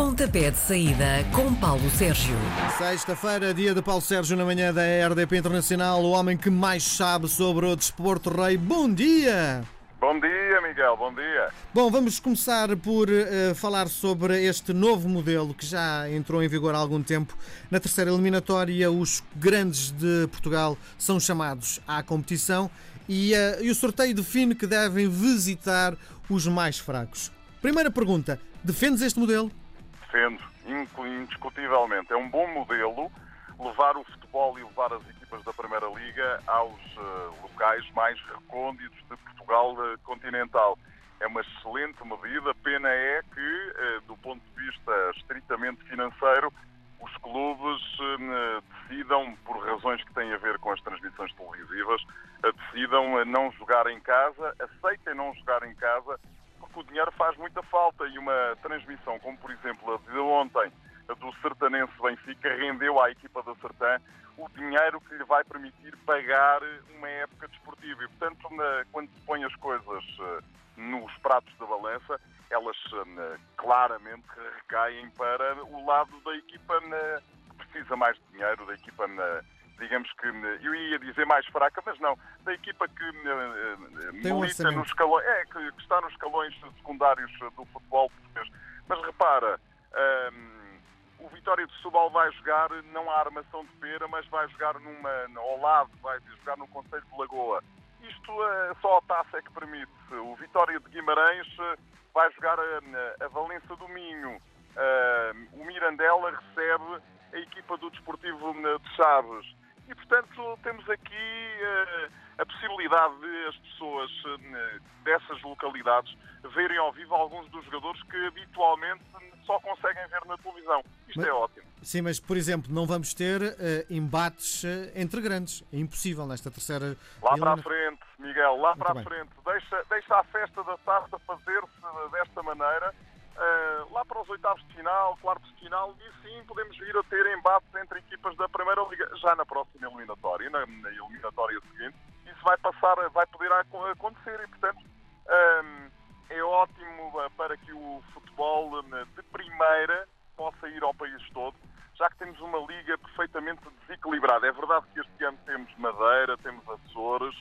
Pontapé de saída com Paulo Sérgio. Sexta-feira, dia de Paulo Sérgio na manhã da RDP Internacional, o homem que mais sabe sobre o desporto rei. Bom dia! Bom dia, Miguel, bom dia. Bom, vamos começar por uh, falar sobre este novo modelo que já entrou em vigor há algum tempo. Na terceira eliminatória, os grandes de Portugal são chamados à competição e, uh, e o sorteio define que devem visitar os mais fracos. Primeira pergunta: defendes este modelo? Defendo, indiscutivelmente. É um bom modelo levar o futebol e levar as equipas da Primeira Liga aos uh, locais mais recônditos de Portugal uh, continental. É uma excelente medida, pena é que, uh, do ponto de vista estritamente financeiro, os clubes decidam, por razões que têm a ver com as transmissões televisivas, decidam não jogar em casa, aceitem não jogar em casa, porque o dinheiro faz muita falta e uma transmissão como, por exemplo, a de ontem, do Sertanense Benfica rendeu à equipa da Sertã o dinheiro que lhe vai permitir pagar uma época desportiva. E, portanto, na, quando se põe as coisas uh, nos pratos da balança, elas uh, claramente recaem para o lado da equipa que precisa mais de dinheiro, da equipa, digamos que, eu ia dizer mais fraca, mas não, da equipa que milita um nos escalões, é, que, que, está nos escalões secundários do futebol português. Mas repara, o Vitória de Setúbal vai jogar não a armação de pera, mas vai jogar numa, ao lado, vai jogar no Conselho de Lagoa. Isto só a taça é que permite. O Vitória de Guimarães vai jogar a, a Valença do Minho. Uh, o Mirandela recebe a equipa do Desportivo de Chaves. E, portanto, temos aqui a possibilidade de as pessoas dessas localidades verem ao vivo alguns dos jogadores que habitualmente só conseguem ver na televisão. Isto mas, é ótimo. Sim, mas, por exemplo, não vamos ter uh, embates entre grandes. É impossível nesta terceira. Lá para a frente, Miguel, lá Muito para a frente. Deixa, deixa a festa da taça fazer-se desta maneira. Uh, lá para os oitavos de final, quartos de final, e sim podemos vir a ter embates entre equipas da Primeira Liga, já na próxima eliminatória, na, na eliminatória seguinte. Isso vai passar, vai poder acontecer e, portanto, é ótimo para que o futebol de primeira possa ir ao país todo, já que temos uma liga perfeitamente desequilibrada. É verdade que este ano temos Madeira, temos Açores,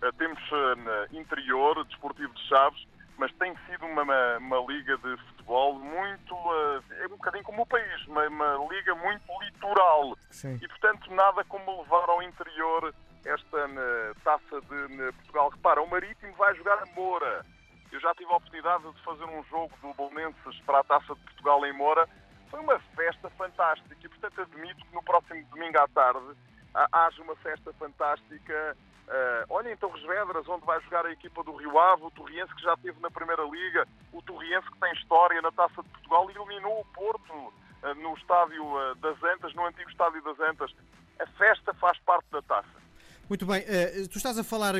eh, temos eh, interior, desportivo de Chaves, mas tem sido uma, uma, uma, liga de futebol muito. Eh, é um bocadinho como o país, uma, uma liga muito litoral. Sim. E, portanto, nada como levar ao interior esta taça de Portugal. Repara, o Marítimo vai jogar a Moura. Eu já tive a oportunidade de fazer um jogo do Bolonenses para a Taça de Portugal em Moura. Foi uma festa fantástica e, portanto, admito que no próximo domingo à tarde haja uma festa fantástica. Uh, olha em Torres Vedras, onde vai jogar a equipa do Rio Ave, o Torriense que já esteve na Primeira Liga, o Torriense que tem história na Taça de Portugal e eliminou o Porto uh, no estádio uh, das Antas, no antigo estádio das Antas. A festa faz parte da taça. Muito bem, tu estás a falar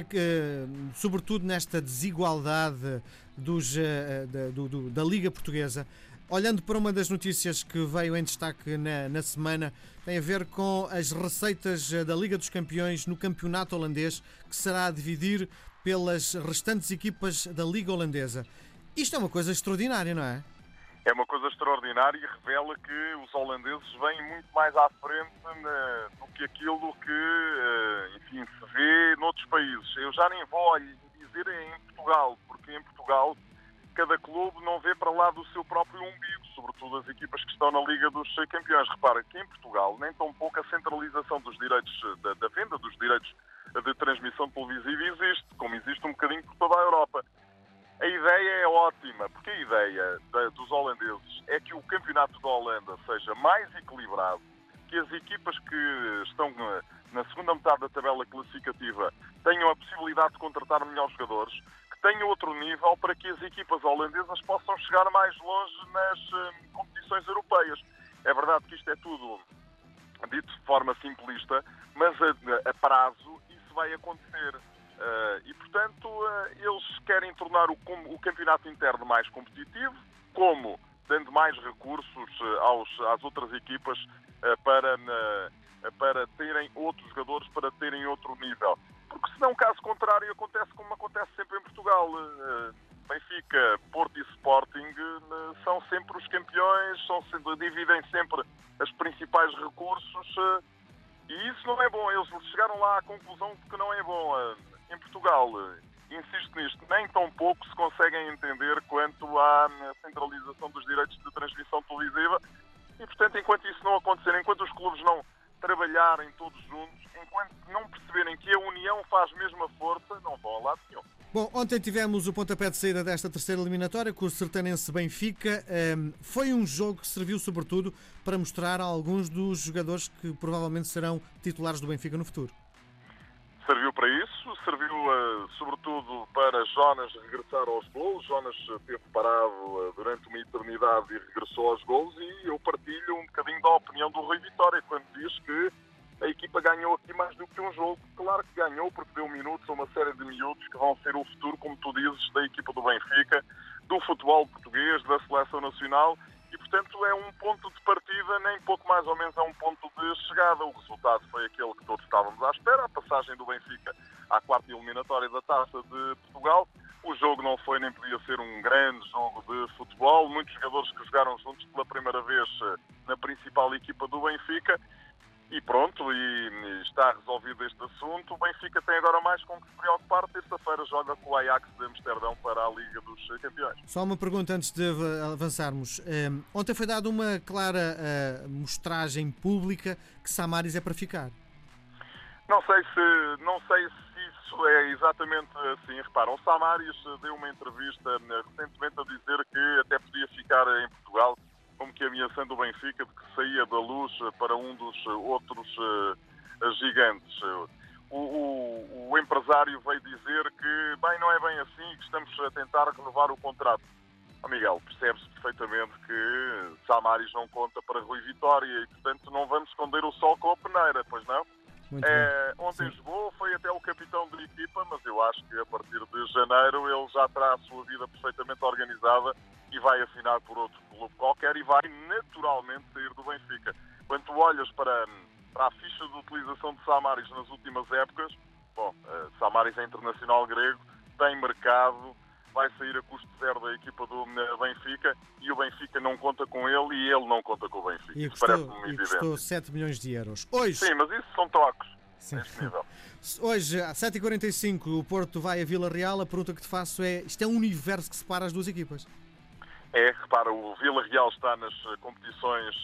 sobretudo nesta desigualdade dos, da, do, da Liga Portuguesa. Olhando para uma das notícias que veio em destaque na, na, semana, tem a ver com as receitas da Liga dos Campeões no campeonato holandês, que será a dividir pelas restantes equipas da Liga Holandesa. Isto é uma coisa extraordinária, não é? é uma coisa extraordinária e revela que os holandeses vêm muito mais à frente na, do que aquilo que, eh, enfim, se vê noutros países. Eu já nem vou dizer em Portugal, porque em Portugal cada clube não vê para lá do seu próprio umbigo, sobretudo as equipas que estão na Liga dos Campeões. Repara que em Portugal nem tão pouco a centralização dos direitos da, da venda dos direitos de transmissão televisiva existe, como existe um bocadinho por toda a Europa. A ideia é ótima, porque a ideia dos holandeses é que o campeonato da Holanda seja mais equilibrado, que as equipas que estão na segunda metade da tabela classificativa tenham a possibilidade de contratar melhores jogadores, tenham outro nível para que as equipas holandesas possam chegar mais longe nas hum, competições europeias. É verdade que isto é tudo dito de forma simplista, mas a, a prazo isso vai acontecer. Uh, e, portanto, uh, eles querem tornar o, o, campeonato interno mais competitivo, como dando mais recursos uh, aos, às outras equipas para, para terem outros jogadores, para terem outro nível. Porque, senão, caso contrário, acontece como acontece sempre em Portugal. Benfica, Porto e Sporting eh, são sempre os campeões, são, dividem sempre os principais recursos eh, e isso não é bom. Eles chegaram lá à conclusão de que não é bom. Em Portugal, insisto nisto, nem tão pouco se conseguem entender quanto à centralização dos direitos de transmissão televisiva e, portanto, enquanto isso não acontecer, enquanto os clubes não trabalharem todos juntos, enquanto não perceberem que a união faz mesmo a força, não vão a lado nenhum. Bom, ontem tivemos o pontapé de saída desta terceira eliminatória com o Sertanense Benfica. Um, foi um jogo que serviu sobretudo para mostrar a alguns dos jogadores que provavelmente serão titulares do Benfica no futuro. Serviu para isso, serviu uh, sobretudo para Jonas regressar aos gols. Jonas esteve parado uh, durante uma eternidade e regressou aos gols e eu partilho um bocadinho da opinião do Rui Vitória quando diz que a equipa ganhou aqui mais do que um jogo. Claro que ganhou porque deu minutos a uma série de miúdos que vão ser o futuro, como tu dizes, da equipa do Benfica, do futebol português, da seleção nacional e, portanto, é um ponto de partida, nem pouco mais ou menos é um ponto de chegada. O resultado foi aquele que todos estávamos à espera, a passagem do Benfica à quarta eliminatória da Taça de Portugal. O jogo não foi nem podia ser um grande jogo de futebol. Muitos jogadores que jogaram juntos pela primeira vez eh, na principal equipa do Benfica e pronto, e está resolvido este assunto. O Benfica tem agora mais com que se preocupar. Terça-feira joga com o Ajax de Amsterdão para a Liga dos Campeões. Só uma pergunta antes de avançarmos. Um, ontem foi dada uma clara uh, mostragem pública que Samaris é para ficar. Não sei se não sei se isso é exatamente assim. Reparam, o Samaris deu uma entrevista eh, recentemente a dizer que até podia ficar em Portugal como que ameaçando o Benfica de que saía da luz para um dos outros gigantes. O, o, o, empresário veio dizer que, bem, não é bem assim, que estamos a tentar renovar o contrato. Oh, Miguel, percebe-se perfeitamente que Samaris não conta para Rui Vitória e, portanto, não vamos esconder o sol com a peneira, pois não? É, ontem Sim. jogou, foi até o capitão da equipa, mas eu acho que a partir de janeiro ele já terá a sua vida perfeitamente organizada e vai assinar por outro clube qualquer e vai naturalmente sair do Benfica. Quando tu olhas para, para a ficha de utilização de Samaris nas últimas épocas, bom, uh, Samaris é internacional grego, tem mercado, vai sair a custo zero da equipa do eh, Benfica e o Benfica não conta com ele e ele não conta com o Benfica. E custou, e custou 7 milhões de euros. Hoje... Sim, mas isso são trocos. Sim. Hoje, às 7h45, o Porto vai a Vila Real. A pergunta que te faço é: isto é um universo que separa as duas equipas? É, repara, o Vila Real está nas eh, competições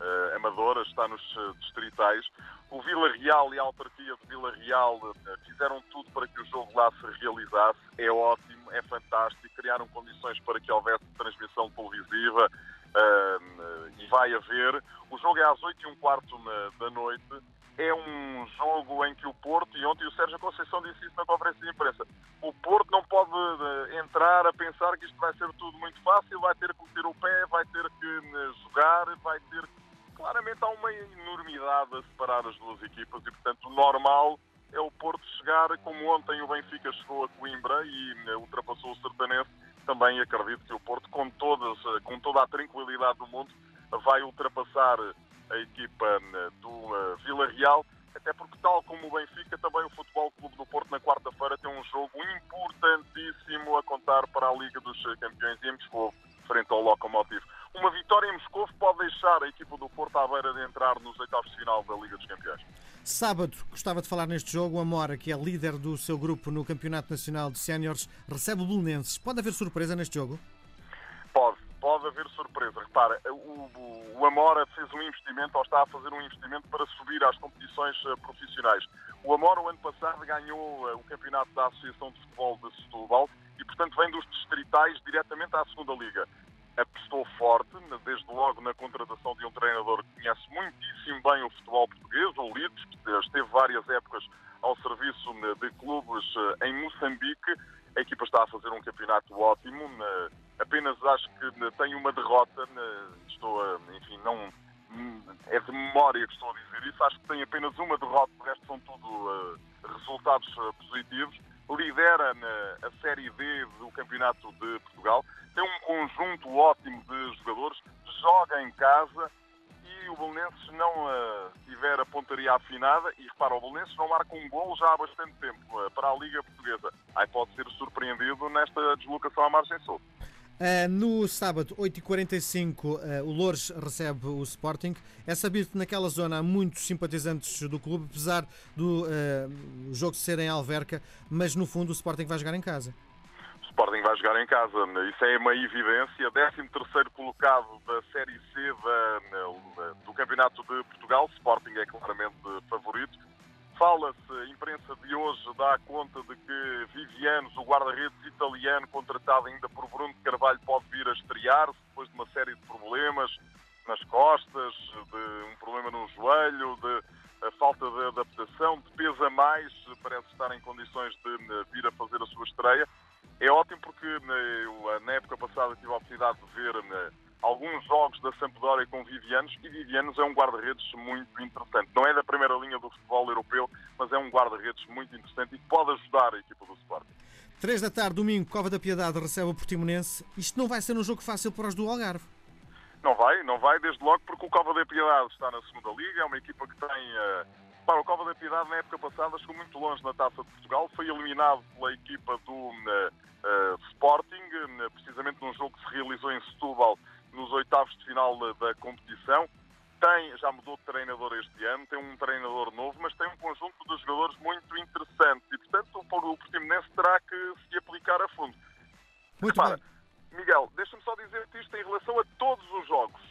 uh, amadoras, está nos uh, distritais. O Vila Real e a autarquia de Vila Real fizeram tudo para que o jogo lá se realizasse. É ótimo, é fantástico. Criaram condições para que houvesse transmissão televisiva e vai haver. O jogo é às 8 e um quarto da noite é um jogo em que o Porto, e ontem o Sérgio Conceição disse isso na conferência de imprensa, o Porto não pode eh, entrar a pensar que isto vai ser tudo muito fácil, vai ter que meter o pé, vai ter que eh, jogar, vai ter. Claramente há uma enormidade a separar as duas equipas e, portanto, o normal é o Porto chegar, como ontem o Benfica chegou a Coimbra e eh, ultrapassou o Sertanense, também acredito que o Porto, com, todas, com toda a tranquilidade do mundo, vai ultrapassar a equipa do uh, Vila Real, até porque, tal como o Benfica, também o Futebol Clube do Porto, na quarta-feira, tem um jogo importantíssimo a contar para a Liga dos Campeões em Moscou, frente ao Lokomotiv. Uma vitória em Moscou pode deixar a equipa do Porto à beira de entrar nos oitavos de final da Liga dos Campeões. Sábado, gostava de falar neste jogo. O Amora, que é líder do seu grupo no Campeonato Nacional de Séniores, recebe o Belenenses. Pode haver surpresa neste jogo? Pode pode haver surpresa. Repara, o, o, Amora fez um investimento, ou está a fazer um investimento para subir às competições uh, profissionais. O Amora, o ano passado, ganhou uh, o campeonato da Associação de Futebol de Setúbal e, portanto, vem dos distritais diretamente à segunda Liga. Apostou forte, desde logo, na contratação de um treinador que conhece muitíssimo bem o futebol português, o Lides, que esteve várias épocas ao serviço de clubes uh, em Moçambique. A equipa está a fazer um campeonato ótimo apenas acho que tem uma derrota, estou a, enfim, não é de memória que estou a dizer isso, acho que tem apenas uma derrota, o resto são tudo uh, resultados uh, positivos. Lidera a Série D do Campeonato de Portugal, conjunto ótimo de jogadores, joga em casa e o Belenenses não uh, tiver a pontaria afinada, e repara, o Belenenses não marca um gol já há bastante tempo uh, para a Liga Portuguesa. Aí pode ser surpreendido nesta deslocação à margem sul. Uh, no sábado, 8h45, uh, o Loures recebe o Sporting. É sabido que naquela zona há muitos simpatizantes do clube, apesar do jogo ser em Alverca, mas no fundo o Sporting vai jogar em casa. Sporting vai jogar em casa, isso é uma evidência. 13 colocado da Série C da, do Campeonato de Portugal, Sporting é claramente favorito. Fala-se, a imprensa de hoje dá conta de que Vivianos, o guarda-redes italiano, contratado ainda por Bruno Carvalho, pode vir a estrear-se depois de uma série de problemas nas costas, de um problema no joelho, de a falta de adaptação, de peso a mais, parece estar em condições de eh, vir a fazer a sua estreia. É ótimo porque eh, eu, na época passada, tive a oportunidade de ver eh, alguns jogos da Sampdoria com Vivianos e Vivianos é um guarda-redes muito interessante. Não é da primeira linha do futebol europeu, mas é um guarda-redes muito interessante e pode ajudar a equipa do Sporting. 3 da tarde, domingo, Cova da Piedade recebe o Portimonense. Isto não vai ser um jogo fácil para os do Algarve. Não vai, não vai, desde logo, porque o Cova da Piedade está na segunda liga, é uma equipa que tem. Uh... Para o Cova da Piedade, na época passada, chegou muito longe na Taça de Portugal, foi eliminado pela equipa do uh, Sporting, precisamente num jogo que se realizou em Setúbal nos oitavos de final da competição. Tem, já mudou de treinador este ano, tem um treinador novo, mas tem um conjunto de jogadores muito interessante e, portanto, o Portimonense terá que se aplicar a fundo. Muito Repara, bem. Miguel, deixa-me só dizer-te isto em relação a todos os jogos.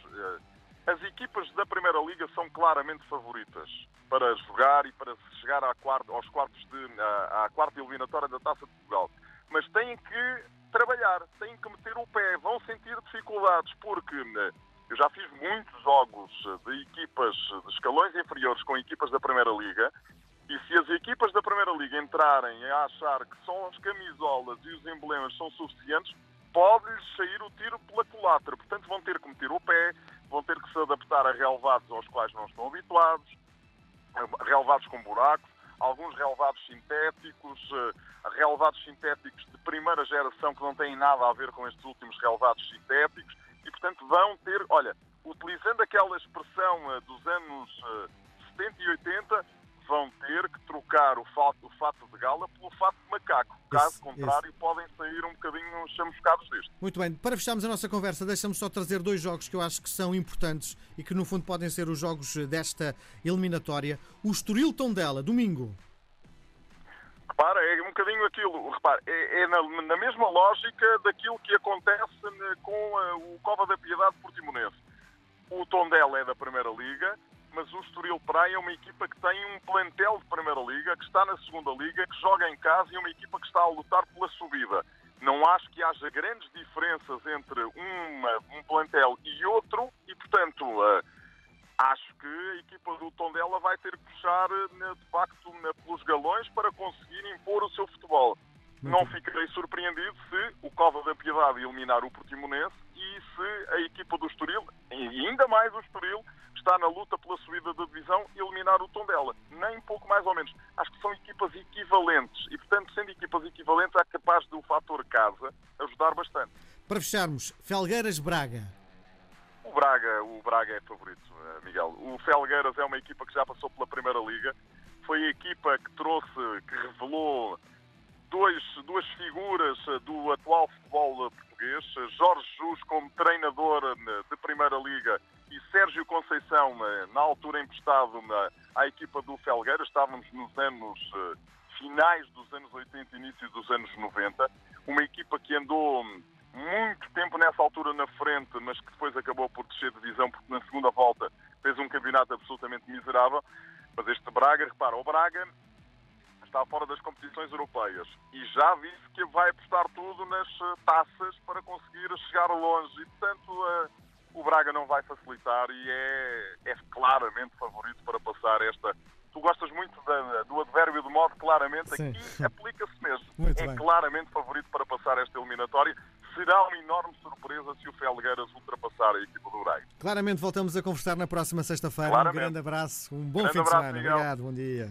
As equipas da Primeira Liga são claramente favoritas para jogar e para chegar quarta, aos quartos de, à, à quarta eliminatória da Taça de Portugal. Mas têm que trabalhar, têm que meter o pé, vão sentir dificuldades, porque né, eu já fiz muitos jogos de equipas de escalões inferiores com equipas da Primeira Liga, e se as equipas da Primeira Liga entrarem a achar que só as camisolas e os emblemas são suficientes, pode-lhes sair o tiro pela culatra. Portanto, vão ter que meter o pé, vão ter que se adaptar a relevados aos quais não estão habituados, relevados com buracos, alguns relevados sintéticos, eh, relevados sintéticos de primeira geração que não têm nada a ver com estes últimos relevados sintéticos e, portanto, vão ter, olha, utilizando aquela expressão eh, dos anos 70 eh, e 80, vão ter que trocar o fato, o fato de gala pelo fato de macaco. Caso isso, contrário, isso. podem sair um bocadinho chamuscados disto. Muito bem. Para fecharmos a nossa conversa, deixa-me só trazer dois jogos que eu acho que são importantes e que, no fundo, podem ser os jogos desta eliminatória. O Estoril Tondela, domingo. Repara, é um bocadinho aquilo. Repara, é, é na, na, mesma lógica daquilo que acontece com a, o Cova da Piedade Portimonense. O Tondela é da Primeira Liga, mas o Estoril Praia é uma equipa que tem um plantel de Primeira Liga, que está na Segunda Liga, que joga em casa e é uma equipa que está a lutar pela subida. Não acho que haja grandes diferenças entre uma, um plantel e outro e, portanto, uh, acho que a equipa do Tondela vai ter que puxar, uh, de facto, pelos galões para conseguir impor o seu futebol. Não ficarei surpreendido se o Cova da Piedade eliminar o Portimonense e se a equipa do Estoril, e ainda mais o Estoril, está na luta pela subida da divisão, eliminar o Tondela. Nem pouco mais ou menos. Acho que são equipas equivalentes e, portanto, sendo equipas equivalentes, é capaz do fator casa ajudar bastante. Para fecharmos, Felgueiras-Braga. O Braga, o Braga é favorito, eh, Miguel. O Felgueiras é uma equipa que já passou pela Primeira Liga. Foi a equipa que trouxe, que revelou dois, duas figuras eh, do atual futebol português. Jorge Jus como treinador eh, de Primeira Liga e Sérgio Conceição, eh, na altura emprestado à equipa do Felgueira, estávamos nos anos eh, finais dos anos 80 e início dos anos 90, uma equipa que andou muito tempo nessa altura na frente, mas que depois acabou por descer de divisão, porque na segunda volta fez um campeonato absolutamente miserável. Mas este Braga, repara, o Braga está fora das competições europeias e já disse que vai apostar tudo nas eh, taças para conseguir chegar longe. E, portanto, o Braga não vai facilitar e é, é claramente favorito para passar esta. Tu gostas muito da, do advérbio de modo, claramente, Sim. aqui aplica-se mesmo. Muito é bem. claramente favorito para passar esta eliminatória. Será uma enorme surpresa se o Felgueiras ultrapassar a equipa do Braga. Claramente voltamos a conversar na próxima sexta-feira. Um grande abraço, um bom grande fim de semana. Miguel. Obrigado, bom dia.